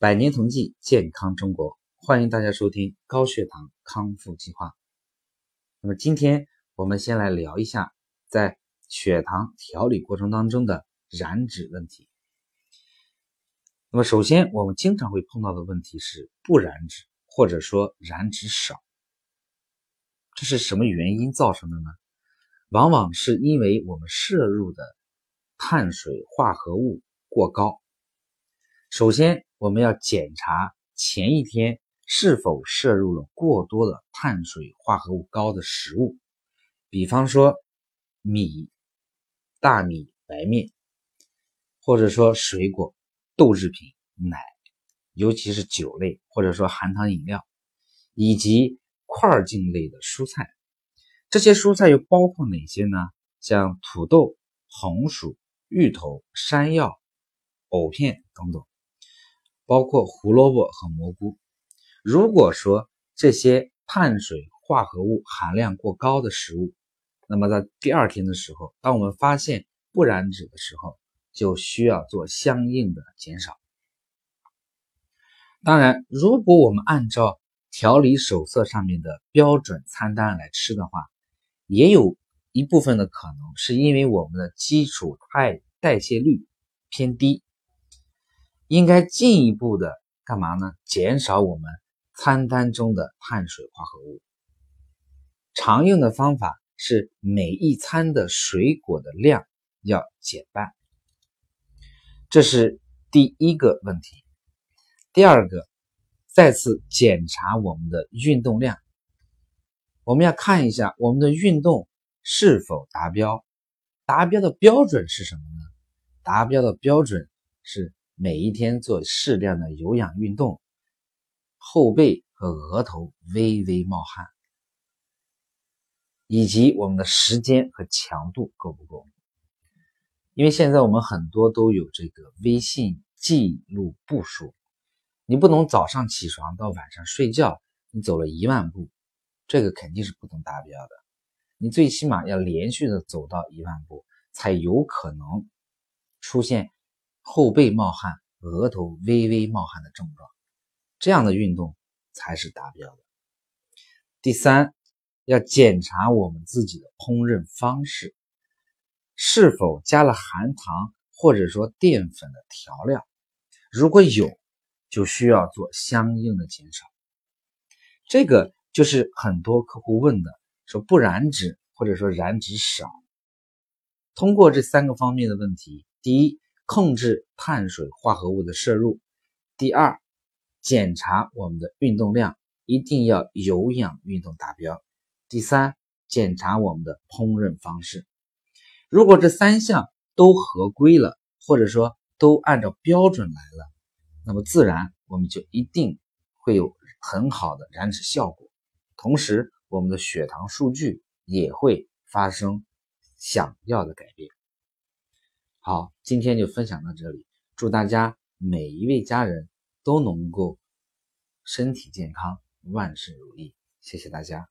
百年同济，健康中国，欢迎大家收听高血糖康复计划。那么今天我们先来聊一下在血糖调理过程当中的燃脂问题。那么首先我们经常会碰到的问题是不燃脂，或者说燃脂少，这是什么原因造成的呢？往往是因为我们摄入的碳水化合物过高。首先，我们要检查前一天是否摄入了过多的碳水化合物高的食物，比方说米、大米、白面，或者说水果、豆制品、奶，尤其是酒类，或者说含糖饮料，以及块茎类的蔬菜。这些蔬菜又包括哪些呢？像土豆、红薯、芋头、山药、藕片等等。包括胡萝卜和蘑菇。如果说这些碳水化合物含量过高的食物，那么在第二天的时候，当我们发现不燃脂的时候，就需要做相应的减少。当然，如果我们按照调理手册上面的标准餐单来吃的话，也有一部分的可能是因为我们的基础代代谢率偏低。应该进一步的干嘛呢？减少我们餐单中的碳水化合物。常用的方法是每一餐的水果的量要减半。这是第一个问题。第二个，再次检查我们的运动量。我们要看一下我们的运动是否达标。达标的标准是什么呢？达标的标准是。每一天做适量的有氧运动，后背和额头微微冒汗，以及我们的时间和强度够不够？因为现在我们很多都有这个微信记录步数，你不能早上起床到晚上睡觉，你走了一万步，这个肯定是不能达标的。你最起码要连续的走到一万步，才有可能出现。后背冒汗、额头微微冒汗的症状，这样的运动才是达标的。第三，要检查我们自己的烹饪方式是否加了含糖或者说淀粉的调料，如果有，就需要做相应的减少。这个就是很多客户问的，说不燃脂或者说燃脂少。通过这三个方面的问题，第一。控制碳水化合物的摄入。第二，检查我们的运动量，一定要有氧运动达标。第三，检查我们的烹饪方式。如果这三项都合规了，或者说都按照标准来了，那么自然我们就一定会有很好的燃脂效果，同时我们的血糖数据也会发生想要的改变。好，今天就分享到这里。祝大家每一位家人都能够身体健康，万事如意。谢谢大家。